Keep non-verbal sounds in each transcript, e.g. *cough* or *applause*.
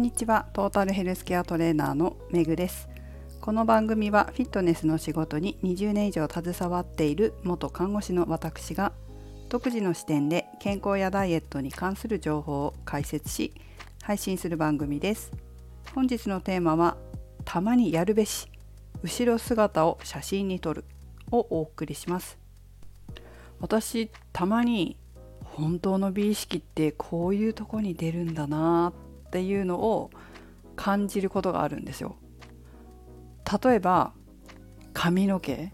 んにちは。トータルヘルスケアトレーナーのめぐです。この番組はフィットネスの仕事に20年以上携わっている元看護師の私が独自の視点で健康やダイエットに関する情報を解説し配信する番組です。本日のテーマはたまにやるべし後ろ姿を写真に撮るをお送りします。私たまに本当の美意識ってこういうとこに出るんだなっていうのを感じることがあるんですよ。例えば髪の毛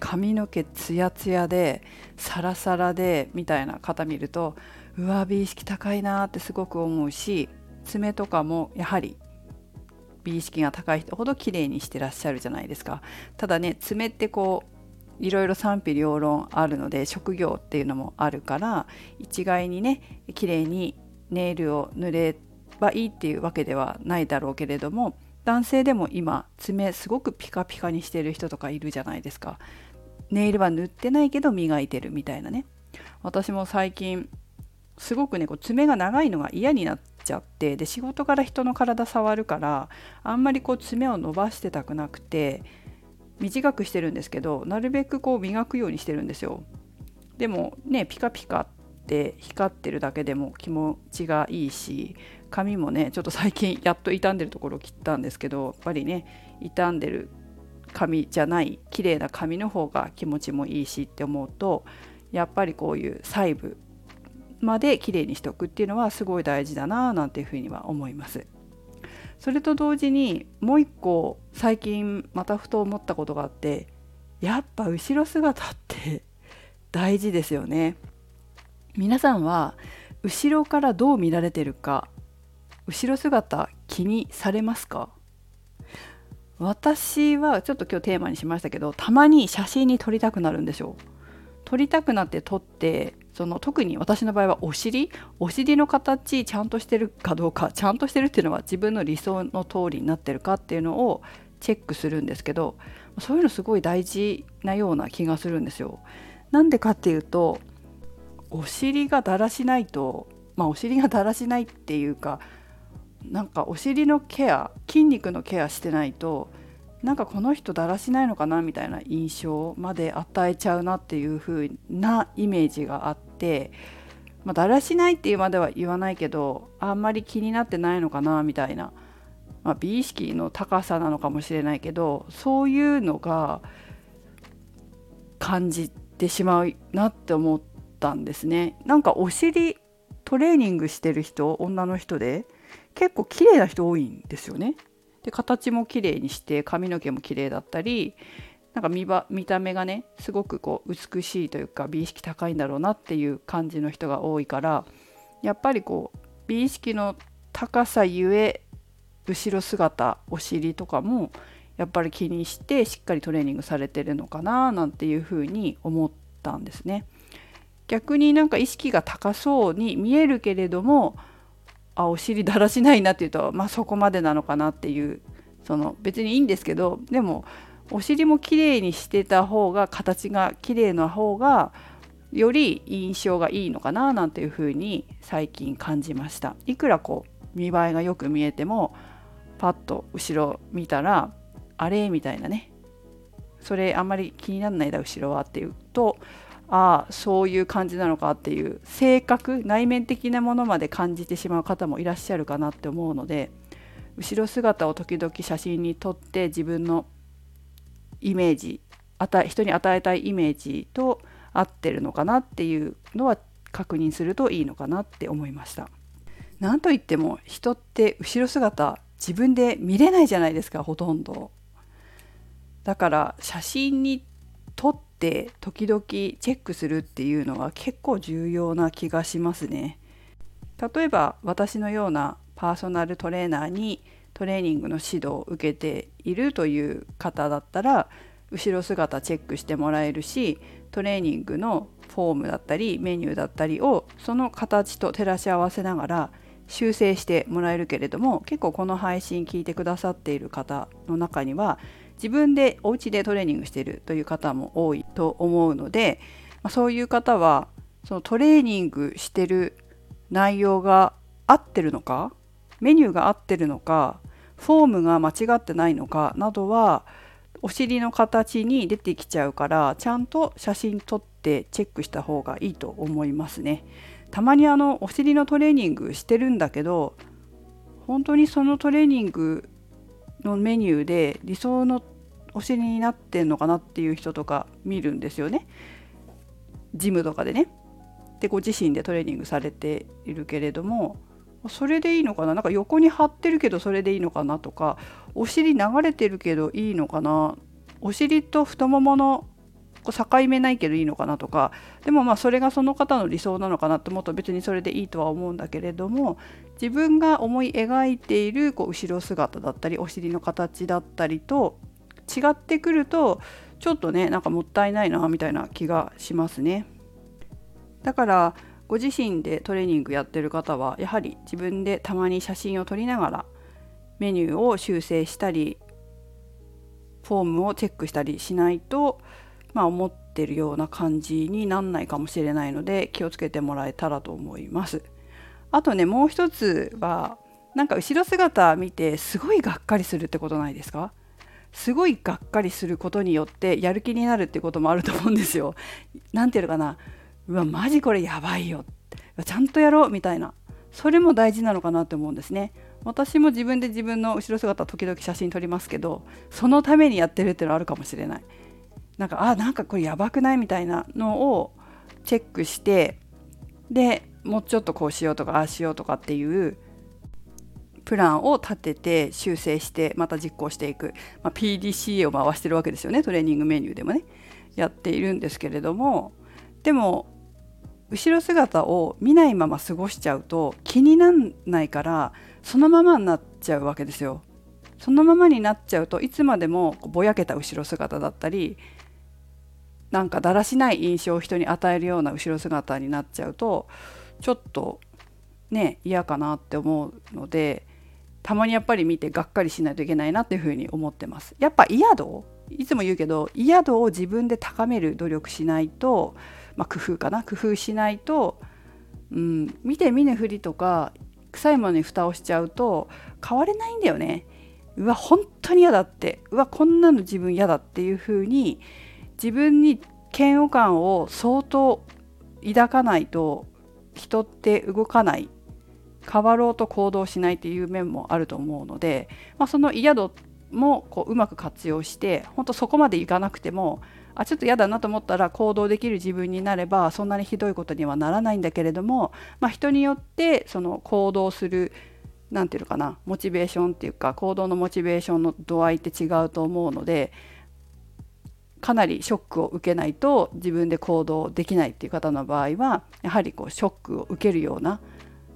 髪の毛ツヤツヤでサラサラでみたいな方見るとうわ美意識高いなってすごく思うし爪とかもやはり美意識が高い人ほど綺麗にしてらっしゃるじゃないですかただね爪ってこういろいろ賛否両論あるので職業っていうのもあるから一概にね綺麗にネイルを塗ればいいっていうわけではないだろうけれども男性でも今爪すごくピカピカにしてる人とかいるじゃないですか。ネイルは塗ってないけど磨いてるみたいなね。私も最近すごくねこう爪が長いのが嫌になっちゃってで仕事から人の体触るからあんまりこう爪を伸ばしてたくなくて短くしてるんですけどなるべくこう磨くようにしてるんですよ。でもねピカピカって光ってるだけでも気持ちがいいし髪もねちょっと最近やっと傷んでるところを切ったんですけどやっぱりね傷んでる髪じゃない綺麗な髪の方が気持ちもいいしって思うとやっぱりこういう細部まで綺麗にしておくっていうのはすごい大事だななんていうふうには思います。それと同時にもう一個最近またふと思ったことがあってやっぱ後ろ姿って *laughs* 大事ですよね皆さんは後ろからどう見られてるか後ろ姿気にされますか？私はちょっと今日テーマにしましたけどたまに写真に撮りたくなるんですよ撮りたくなって撮ってその特に私の場合はお尻？お尻の形ちゃんとしてるかどうかちゃんとしてるっていうのは自分の理想の通りになってるかっていうのをチェックするんですけどそういうのすごい大事なような気がするんですよ。なんでかっていうとお尻がだらしないとまあお尻がだらしないっていうかなんかお尻のケア筋肉のケアしてないとなんかこの人だらしないのかなみたいな印象まで与えちゃうなっていう風なイメージがあって、まあ、だらしないっていうまでは言わないけどあんまり気になってないのかなみたいな、まあ、美意識の高さなのかもしれないけどそういうのが感じてしまうなって思ったんですね。なんかお尻トレーニングしてる人女の人で結構綺麗な人多いんですよね。で形も綺麗にして髪の毛も綺麗だったりなんか見見た目がねすごくこう美しいというか美意識高いんだろうなっていう感じの人が多いからやっぱりこう美意識の高さゆえ後ろ姿お尻とかもやっぱり気にしてしっかりトレーニングされてるのかななんていうふうに思ったんですね。逆になんか意識が高そうに見えるけれどもあお尻だらしないなっていうとまあそこまでなのかなっていうその別にいいんですけどでもお尻も綺麗にしてた方が形が綺麗な方がより印象がいいのかななんていうふうに最近感じました。いくらこう見栄えがよく見えてもパッと後ろ見たらあれ？みたいなね。それあんまり気にならないだ後ろはっていうとああそういう感じなのかっていう性格内面的なものまで感じてしまう方もいらっしゃるかなって思うので後ろ姿を時々写真に撮って自分のイメージ人に与えたいイメージと合ってるのかなっていうのは確認するといいのかなって思いました。なんといっても人って後ろ姿自分で見れないじゃないですかほとんど。だから写真に撮っって時々チェックするっていうのは結構重要な気がしますね。例えば私のようなパーソナルトレーナーにトレーニングの指導を受けているという方だったら後ろ姿チェックしてもらえるしトレーニングのフォームだったりメニューだったりをその形と照らし合わせながら修正してもらえるけれども結構この配信聞いてくださっている方の中には自分でお家でトレーニングしてるという方も多いと思うので、まあ、そういう方はそのトレーニングしてる内容が合ってるのかメニューが合ってるのかフォームが間違ってないのかなどはお尻の形に出てきちゃうからちゃんと写真撮ってチェックした方がいいと思いますね。たまにあのお尻のトレーニングしてるんだけど本当にそのトレーニングのメニューで理想のお尻になってんのかなっていう人とか見るんですよね。ジムとかでね。でご自身でトレーニングされているけれどもそれでいいのかな？なんか横に張ってるけどそれでいいのかなとかお尻流れてるけどいいのかな？お尻と太ももの境目ないけどいいのかなとかでもまあそれがその方の理想なのかなと思うと別にそれでいいとは思うんだけれども自分が思い描いているこう後ろ姿だったりお尻の形だったりと違ってくるとちょっとねなんかもったいないなみたいな気がしますね。だからご自身でトレーニングやってる方はやはり自分でたまに写真を撮りながらメニューを修正したりフォームをチェックしたりしないと、まあ、思ってるような感じになんないかもしれないので気をつけてもらえたらと思います。あとねもう一つはなんか後ろ姿見てすごいがっかりするってことないですか？すごいがっかりすることによってやる気になるってこともあると思うんですよ。なんていうのかな？うわマジこれやばいよ。ちゃんとやろうみたいな。それも大事なのかなって思うんですね。私も自分で自分の後ろ姿時々写真撮りますけどそのためにやってるっていうのはあるかもしれない。なんかあなんかこれやばくない？みたいなのをチェックしてでもうちょっとこうしようとかああしようとかっていうプランを立てて修正してまた実行していく、まあ、PDCA を回してるわけですよね。トレーニングメニューでもね。やっているんですけれども。でも後ろ姿を見ないまま過ごしちゃうと気になんないからそのままになっちゃうわけですよ。そのままになっちゃうといつまでもぼやけた後ろ姿だったりなんかだらしない印象を人に与えるような後ろ姿になっちゃうとちょっとね嫌かなって思うのでたまにやっぱり見てがっかりしないといけないなっていうふうに思ってます。やっぱ嫌度いつも言うけど嫌度を自分で高める努力しないとまあ、工夫かな？工夫しないと、うん、見て見ぬふりとか臭いものに蓋をしちゃうと変われないんだよね。うわ本当に嫌だってうわこんなの自分嫌だっていうふうに自分に嫌悪感を相当抱かないと人って動かない変わろうと行動しないっていう面もあると思うので、まあ、その嫌度もこううまく活用して本当そこまでいかなくてもあちょっと嫌だなと思ったら行動できる自分になればそんなにひどいことにはならないんだけれども、まあ、人によってその行動する何て言うのかなモチベーションっていうか行動のモチベーションの度合いって違うと思うのでかなりショックを受けないと自分で行動できないっていう方の場合はやはりこうショックを受けるような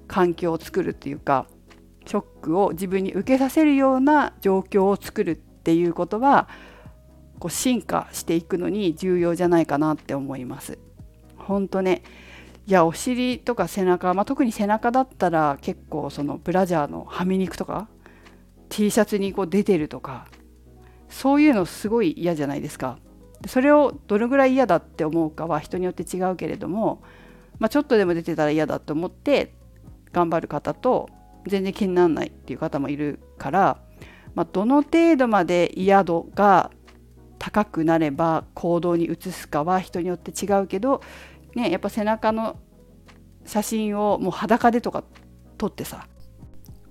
環境を作るっていうかショックを自分に受けさせるような状況を作るっていうことはこう進化していくのに重要じゃないかなって思います。本当ねいやお尻とか背中、まあ、特に背中だったら結構そのブラジャーのはみ肉とか T シャツにこう出てるとかそういうのすごい嫌じゃないですか。それをどのぐらい嫌だって思うかは人によって違うけれども、まあ、ちょっとでも出てたら嫌だと思って頑張る方と全然気にならないっていう方もいるから、まあ、どの程度まで嫌度が高くなれば行動に移すかは人によって違うけど、ね、やっぱ背中の写真をもう裸でとか撮ってさ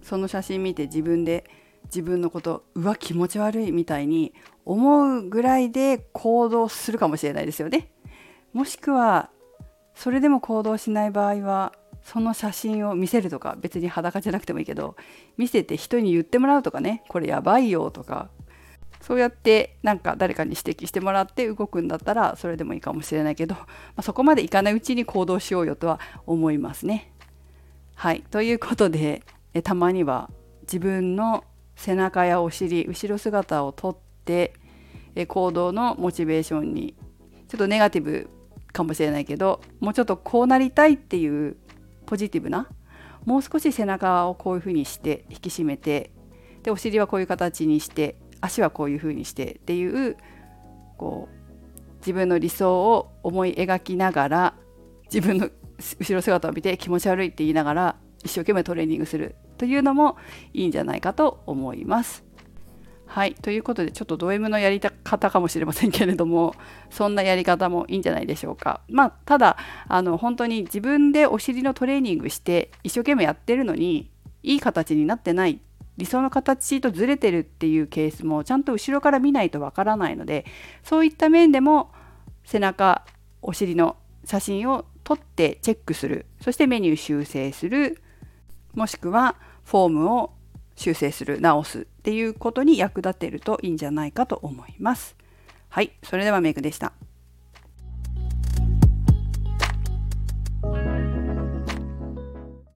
その写真見て自分で自分のことうわ気持ち悪いみたいに思うぐらいで行動するかもしれないですよね。もしくはそれでも行動しない場合はその写真を見せるとか別に裸じゃなくてもいいけど見せて人に言ってもらうとかねこれやばいよとかそうやってなんか誰かに指摘してもらって動くんだったらそれでもいいかもしれないけど、まあ、そこまでいかないうちに行動しようよとは思いますね。はいということでえたまには自分の背中やお尻後ろ姿をとって行動のモチベーションにちょっとネガティブかもしれないけどもうちょっとこうなりたいっていうポジティブなもう少し背中をこういうふうにして引き締めてでお尻はこういう形にして足はこういう風にしてっていうこう自分の理想を思い描きながら自分の後ろ姿を見て気持ち悪いって言いながら一生懸命トレーニングする。というのもいいんじゃないかと思います。はいということでちょっとド M のやり方かもしれませんけれどもそんなやり方もいいんじゃないでしょうか。まあただあの本当に自分でお尻のトレーニングして一生懸命やってるのにいい形になってない理想の形とずれてるっていうケースもちゃんと後ろから見ないとわからないのでそういった面でも背中お尻の写真を撮ってチェックするそしてメニュー修正するもしくはフォームを修正する直すっていうことに役立てるといいんじゃないかと思います。はい、それではメイクでした。